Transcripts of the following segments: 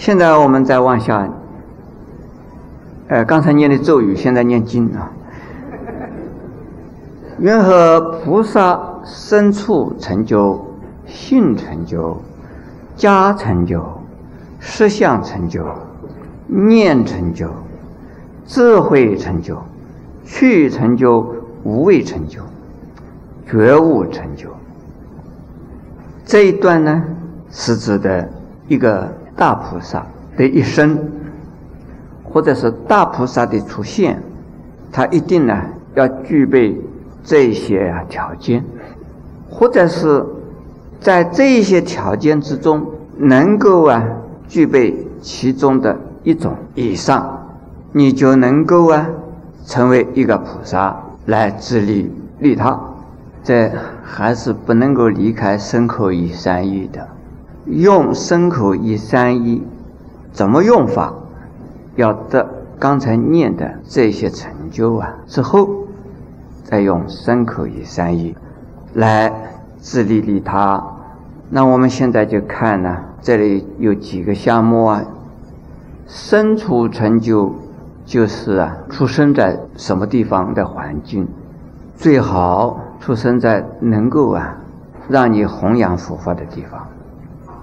现在我们再往下，呃，刚才念的咒语，现在念经啊。愿和菩萨深处成就，性成就，家成就，实相成就，念成就，智慧成就，去成就，无畏成就，觉悟成就。这一段呢，是指的一个。大菩萨的一生，或者是大菩萨的出现，他一定呢要具备这些啊条件，或者是在这些条件之中能够啊具备其中的一种以上，你就能够啊成为一个菩萨来自利利他。这还是不能够离开身口意三意的。用身口意三一，怎么用法？要得刚才念的这些成就啊之后，再用身口意三一来自利利他。那我们现在就看呢，这里有几个项目啊。身处成就就是啊，出生在什么地方的环境，最好出生在能够啊让你弘扬佛法的地方。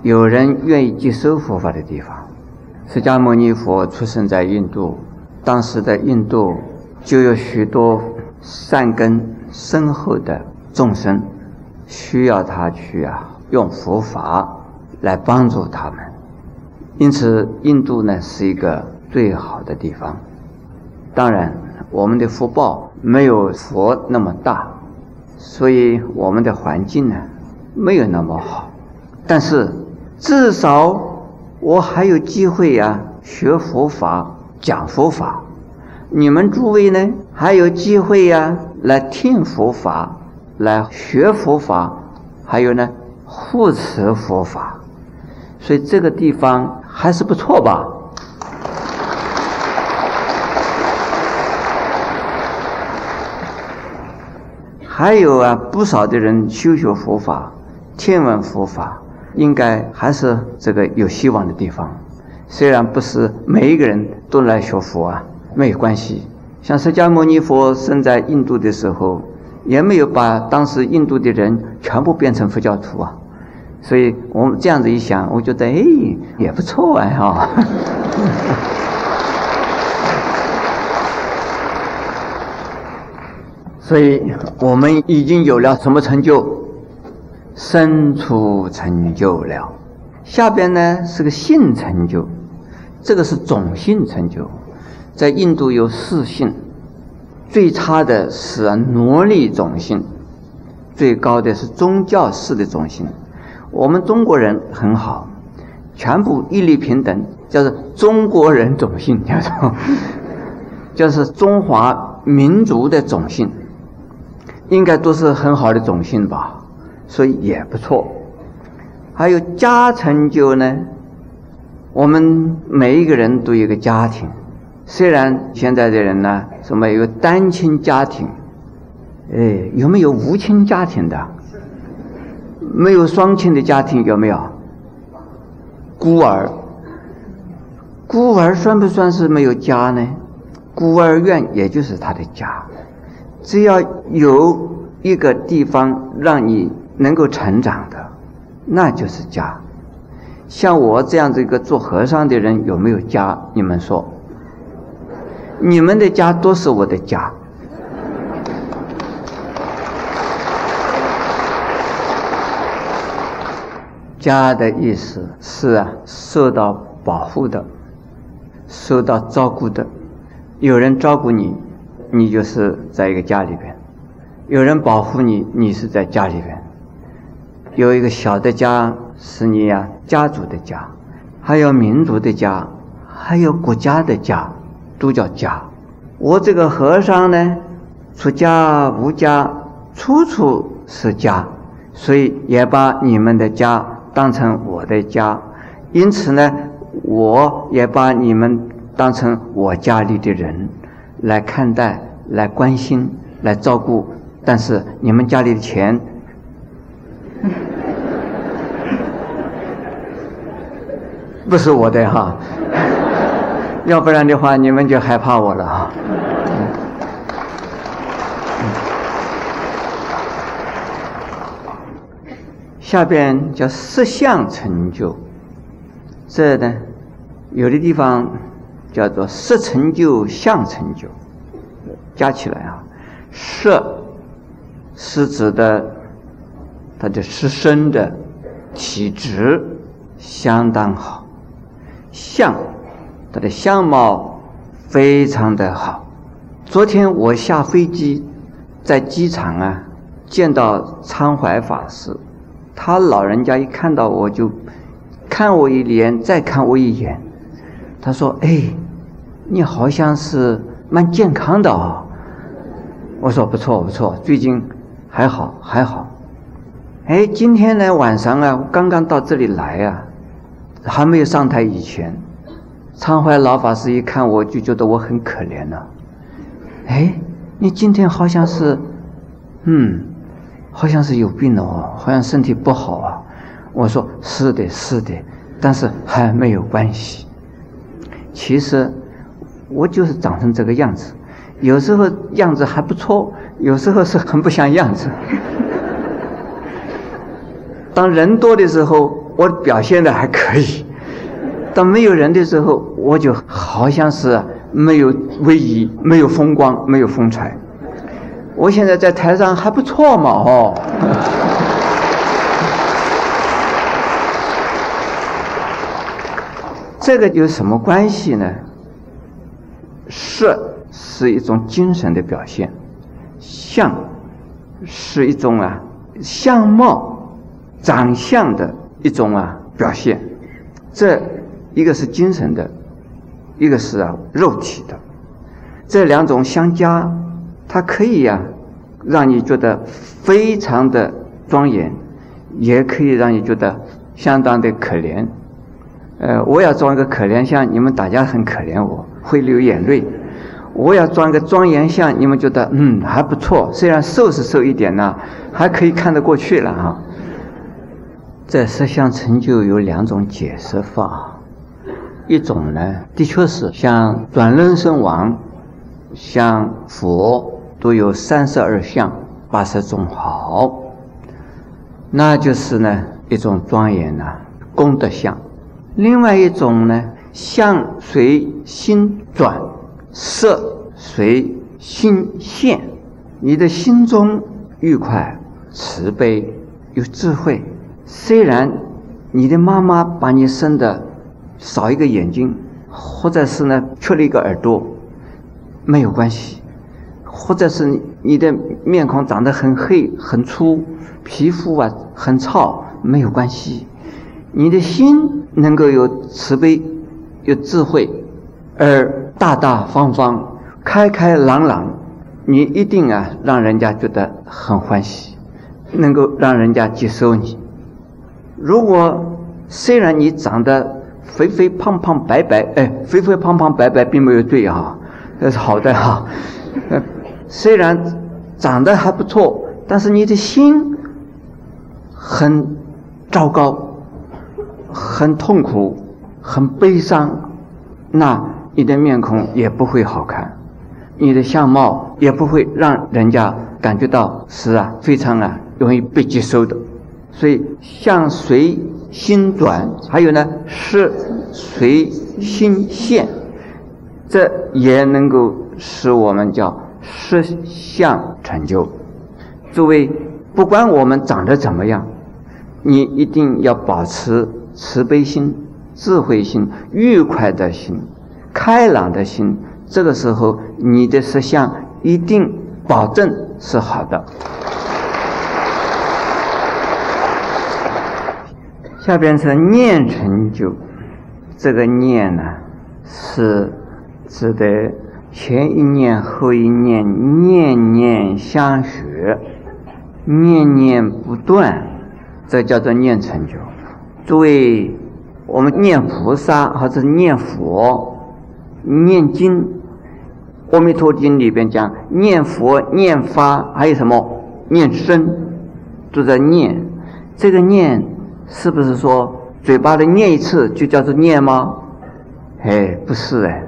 有人愿意接收佛法的地方，释迦牟尼佛出生在印度，当时的印度就有许多善根深厚的众生，需要他去啊用佛法来帮助他们，因此印度呢是一个最好的地方。当然，我们的福报没有佛那么大，所以我们的环境呢没有那么好，但是。至少我还有机会呀，学佛法、讲佛法。你们诸位呢，还有机会呀，来听佛法、来学佛法，还有呢，护持佛法。所以这个地方还是不错吧？还有啊，不少的人修学佛法、听闻佛法。应该还是这个有希望的地方，虽然不是每一个人都来学佛啊，没有关系。像释迦牟尼佛生在印度的时候，也没有把当时印度的人全部变成佛教徒啊。所以我们这样子一想，我觉得哎也不错啊哈。所以我们已经有了什么成就？生出成就了，下边呢是个性成就，这个是种性成就，在印度有四性，最差的是奴隶种性，最高的是宗教式的种性。我们中国人很好，全部一律平等，叫做中国人种性，叫做就是中华民族的种性，应该都是很好的种性吧。所以也不错，还有家成就呢。我们每一个人都有个家庭，虽然现在的人呢，什么有单亲家庭，哎，有没有无亲家庭的？没有双亲的家庭有没有？孤儿，孤儿算不算是没有家呢？孤儿院也就是他的家，只要有一个地方让你。能够成长的，那就是家。像我这样子一个做和尚的人，有没有家？你们说，你们的家都是我的家。家的意思是啊，受到保护的，受到照顾的，有人照顾你，你就是在一个家里边；有人保护你，你是在家里边。有一个小的家是你呀，家族的家，还有民族的家，还有国家的家，都叫家。我这个和尚呢，出家无家，处处是家，所以也把你们的家当成我的家。因此呢，我也把你们当成我家里的人来看待、来关心、来照顾。但是你们家里的钱。不是我的哈，要不然的话你们就害怕我了哈。下边叫色相成就，这呢，有的地方叫做色成就、相成就，加起来啊，色是指的它的师身的体质相当好，相他的相貌非常的好。昨天我下飞机，在机场啊，见到昌怀法师。他老人家一看到我就看我一眼，再看我一眼。他说：“哎，你好像是蛮健康的哦。”我说：“不错不错，最近还好还好。”哎，今天呢晚上啊，刚刚到这里来啊，还没有上台以前，昌怀老法师一看我就觉得我很可怜了。哎，你今天好像是，嗯。好像是有病了哦，好像身体不好啊。我说是的，是的，但是还没有关系。其实我就是长成这个样子，有时候样子还不错，有时候是很不像样子。当人多的时候，我表现的还可以；当没有人的时候，我就好像是没有威仪，没有风光，没有风采。我现在在台上还不错嘛，哦。这个有什么关系呢？色是一种精神的表现，相是一种啊相貌、长相的一种啊表现。这一个是精神的，一个是啊肉体的，这两种相加。它可以呀，让你觉得非常的庄严，也可以让你觉得相当的可怜。呃，我要装一个可怜像，你们大家很可怜，我会流眼泪；我要装个庄严像，你们觉得嗯还不错，虽然瘦是瘦一点呢，还可以看得过去了哈。这十相成就有两种解释法，一种呢，的确是像转轮圣王，像佛。都有三十二相，八十种好，那就是呢一种庄严呐功德相。另外一种呢，相随心转，色随心现。你的心中愉快、慈悲、有智慧。虽然你的妈妈把你生的少一个眼睛，或者是呢缺了一个耳朵，没有关系。或者是你的面孔长得很黑很粗，皮肤啊很糙，没有关系。你的心能够有慈悲、有智慧，而大大方方、开开朗朗，你一定啊让人家觉得很欢喜，能够让人家接受你。如果虽然你长得肥肥胖胖白白，哎，肥肥胖胖白白并没有罪哈，这是好的哈。虽然长得还不错，但是你的心很糟糕、很痛苦、很悲伤，那你的面孔也不会好看，你的相貌也不会让人家感觉到是啊非常啊容易被接受的。所以相随心转，还有呢是随心现，这也能够使我们叫。实相成就，诸位，不管我们长得怎么样，你一定要保持慈悲心、智慧心、愉快的心、开朗的心。这个时候，你的实相一定保证是好的。下边是念成就，这个念呢，是指的。前一念后一念，念念相续，念念不断，这叫做念成就。诸位，我们念菩萨或者念佛、念经，《阿弥陀经》里边讲念佛、念法，还有什么念身，都在念。这个念是不是说嘴巴的念一次就叫做念吗？哎，不是哎，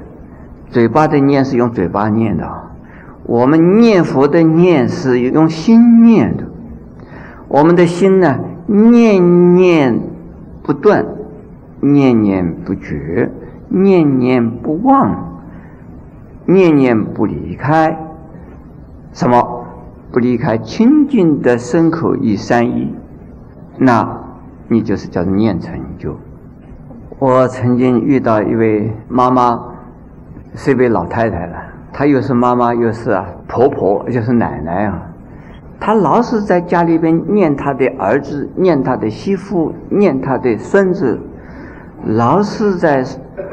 嘴巴的念是用嘴巴念的，我们念佛的念是用心念的，我们的心呢，念念不断，念念不绝，念念不忘，念念不离开，什么？不离开清净的身口意三意，那你就是叫念成就。我曾经遇到一位妈妈，是一位老太太了。她又是妈妈，又是啊婆婆，又是奶奶啊。她老是在家里边念她的儿子，念她的媳妇，念她的孙子，老是在，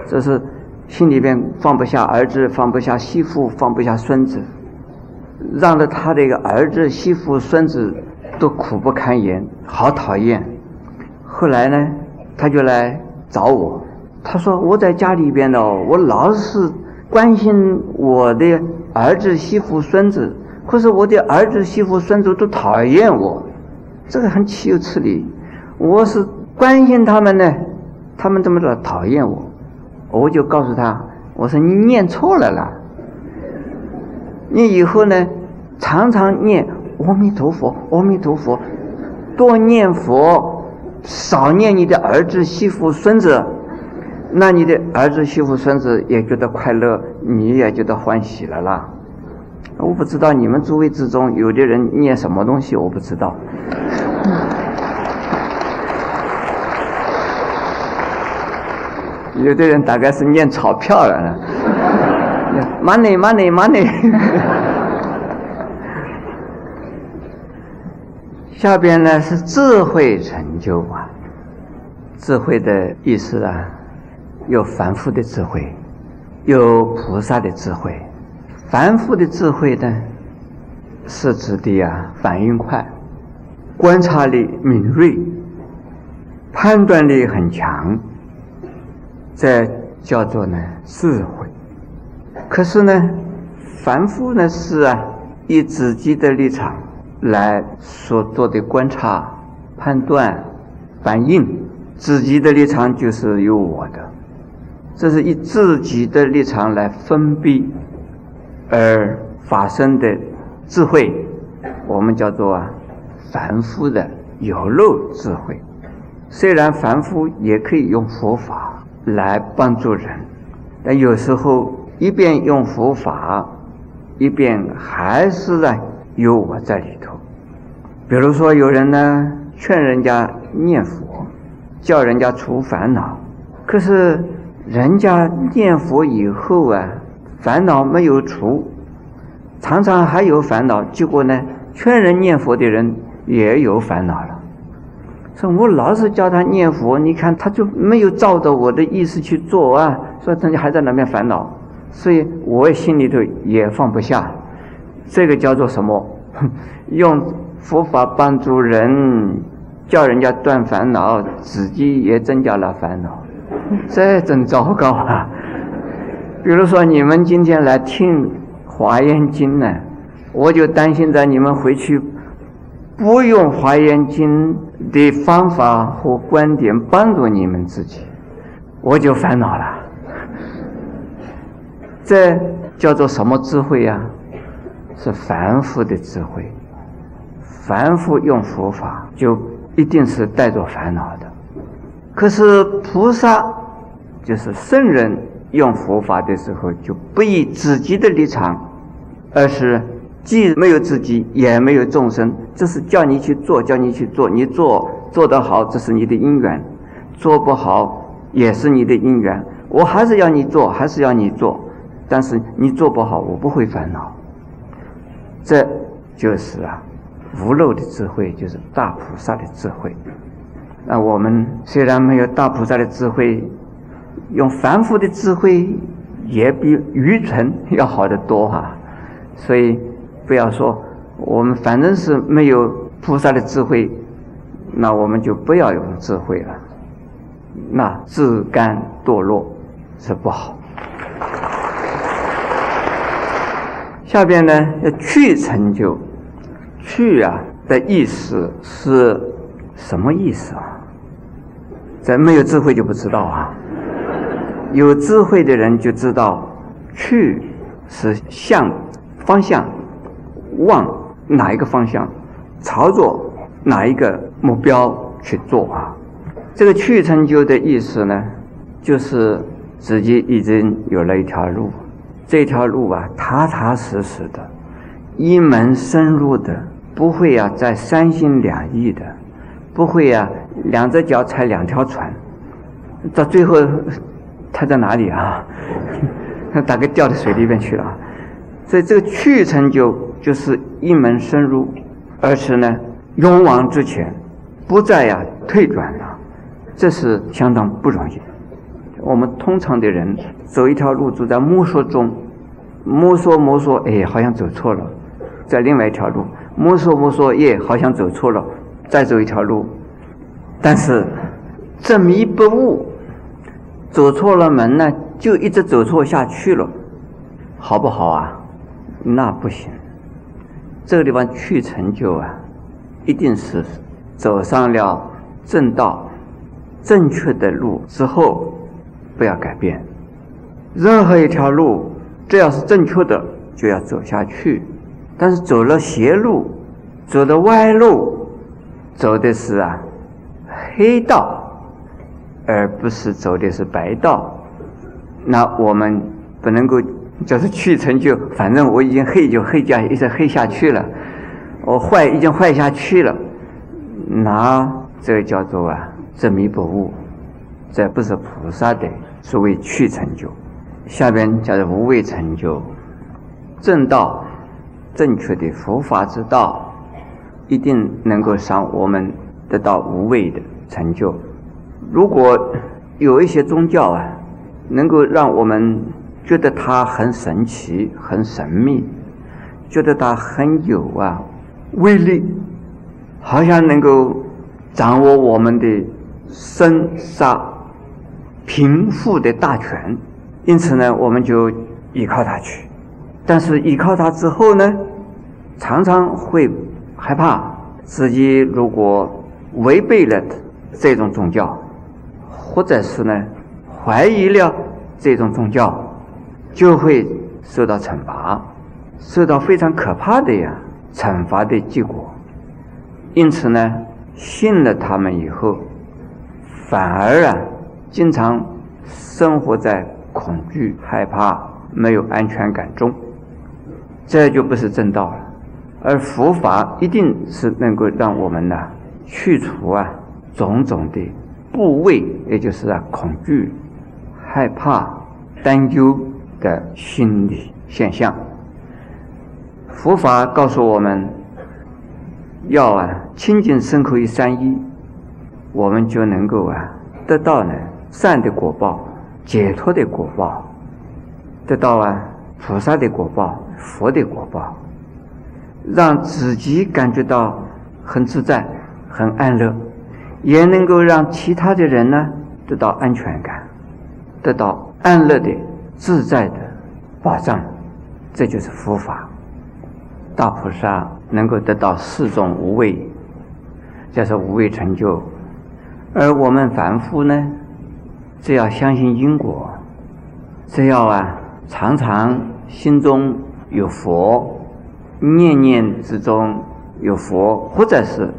就是心里边放不下儿子，放不下媳妇，放不下孙子，让得她这个儿子、媳妇、孙子都苦不堪言，好讨厌。后来呢，他就来。找我，他说我在家里边呢，我老是关心我的儿子、媳妇、孙子，可是我的儿子、媳妇、孙子都讨厌我，这个很岂有此理！我是关心他们呢，他们怎么老讨厌我？我就告诉他，我说你念错了啦，你以后呢，常常念阿弥陀佛，阿弥陀佛，多念佛。少念你的儿子、媳妇、孙子，那你的儿子、媳妇、孙子也觉得快乐，你也觉得欢喜了啦。我不知道你们诸位之中有的人念什么东西，我不知道。有的人大概是念钞票了，money money money。下边呢是智慧成就啊，智慧的意思啊，有凡夫的智慧，有菩萨的智慧。凡夫的智慧呢，是指的啊，反应快，观察力敏锐，判断力很强，这叫做呢智慧。可是呢，凡夫呢是啊，以自己的立场。来所做的观察、判断、反应，自己的立场就是有我的，这是以自己的立场来分辨而发生的智慧，我们叫做啊凡夫的有漏智慧。虽然凡夫也可以用佛法来帮助人，但有时候一边用佛法，一边还是在。有我在里头，比如说有人呢劝人家念佛，叫人家除烦恼，可是人家念佛以后啊，烦恼没有除，常常还有烦恼。结果呢，劝人念佛的人也有烦恼了。说我老是叫他念佛，你看他就没有照着我的意思去做啊，所以他就还在那边烦恼，所以我心里头也放不下。这个叫做什么？用佛法帮助人，叫人家断烦恼，自己也增加了烦恼，这真糟糕啊！比如说，你们今天来听《华严经》呢，我就担心着你们回去不用《华严经》的方法和观点帮助你们自己，我就烦恼了。这叫做什么智慧呀？是凡夫的智慧，凡夫用佛法就一定是带着烦恼的。可是菩萨就是圣人用佛法的时候，就不以自己的立场，而是既没有自己，也没有众生，这是叫你去做，叫你去做，你做做得好，这是你的因缘；做不好，也是你的因缘。我还是要你做，还是要你做，但是你做不好，我不会烦恼。这就是啊，无漏的智慧，就是大菩萨的智慧。那我们虽然没有大菩萨的智慧，用凡夫的智慧也比愚蠢要好得多哈。所以不要说我们反正是没有菩萨的智慧，那我们就不要用智慧了，那自甘堕落是不好。下边呢，要去成就，去啊的意思是什么意思啊？咱没有智慧就不知道啊。有智慧的人就知道，去是向方向，往哪一个方向，朝着哪一个目标去做啊。这个去成就的意思呢，就是自己已经有了一条路，这条路啊，踏踏实实的，一门深入的，不会呀再三心两意的，不会呀两只脚踩两条船，到最后。他在哪里啊？他大概掉到水里边去了。所以这个去成就就是一门深入，而是呢勇往直前，不再呀退转了。这是相当不容易的。我们通常的人走一条路，走在摸索中，摸索摸索，哎，好像走错了，在另外一条路摸索摸索，耶，好像走错了，再走一条路，但是执迷不悟。走错了门呢，就一直走错下去了，好不好啊？那不行。这个地方去成就啊，一定是走上了正道、正确的路之后，不要改变。任何一条路，只要是正确的，就要走下去。但是走了邪路，走的歪路，走的是啊黑道。而不是走的是白道，那我们不能够就是去成就，反正我已经黑就黑下，一直黑下去了，我坏已经坏下去了，那这叫做啊执迷不悟，这不是菩萨的所谓去成就。下边叫做无畏成就，正道正确的佛法之道，一定能够使我们得到无畏的成就。如果有一些宗教啊，能够让我们觉得它很神奇、很神秘，觉得它很有啊威力，好像能够掌握我们的生杀贫富的大权，因此呢，我们就依靠他去。但是依靠他之后呢，常常会害怕自己如果违背了这种宗教。或者是呢，怀疑了这种宗教，就会受到惩罚，受到非常可怕的呀惩罚的结果。因此呢，信了他们以后，反而啊，经常生活在恐惧、害怕、没有安全感中，这就不是正道了。而佛法一定是能够让我们呢，去除啊种种的。部位，也就是啊，恐惧、害怕、担忧的心理现象。佛法告诉我们，要啊清净身口意三一，我们就能够啊得到呢善的果报、解脱的果报，得到啊菩萨的果报、佛的果报，让自己感觉到很自在、很安乐。也能够让其他的人呢得到安全感，得到安乐的、自在的保障，这就是佛法。大菩萨能够得到四种无畏，这是无畏成就。而我们凡夫呢，只要相信因果，只要啊常常心中有佛，念念之中有佛，或者是。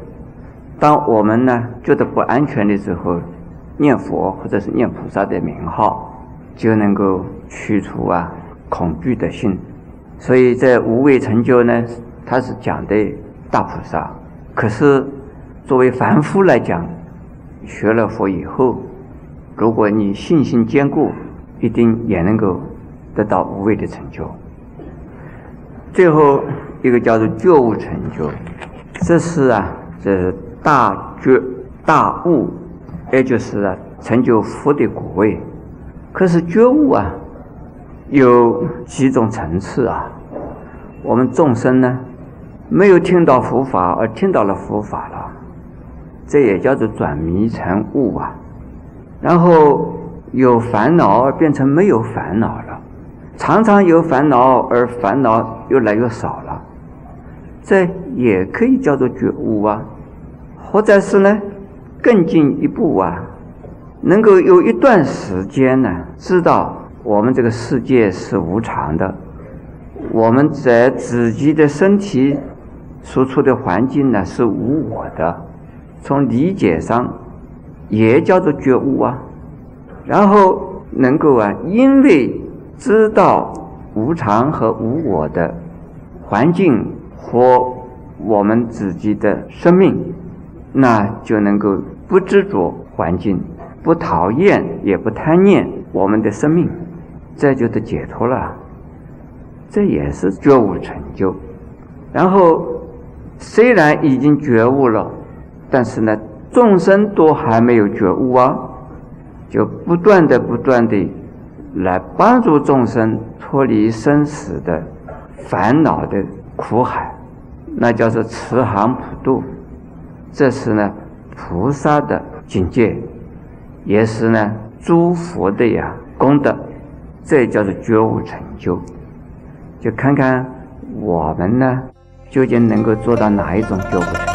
当我们呢觉得不安全的时候，念佛或者是念菩萨的名号，就能够驱除啊恐惧的心。所以在无畏成就呢，他是讲的大菩萨。可是作为凡夫来讲，学了佛以后，如果你信心坚固，一定也能够得到无畏的成就。最后一个叫做觉悟成就，这是啊，这是。大觉大悟，也就是啊成就佛的果位。可是觉悟啊，有几种层次啊。我们众生呢，没有听到佛法而听到了佛法了，这也叫做转迷成悟啊。然后有烦恼而变成没有烦恼了，常常有烦恼而烦恼越来越少了，这也可以叫做觉悟啊。或者是呢，更进一步啊，能够有一段时间呢，知道我们这个世界是无常的，我们在自己的身体所处的环境呢是无我的，从理解上也叫做觉悟啊。然后能够啊，因为知道无常和无我的环境和我们自己的生命，那就能够不执着环境。不讨厌，也不贪念我们的生命，这就得解脱了。这也是觉悟成就。然后虽然已经觉悟了，但是呢，众生都还没有觉悟啊，就不断的、不断的来帮助众生脱离生死的烦恼的苦海，那叫做慈航普渡。这是呢，菩萨的境界。也是呢，诸佛的呀功德，这叫做觉悟成就。就看看我们呢，究竟能够做到哪一种觉悟。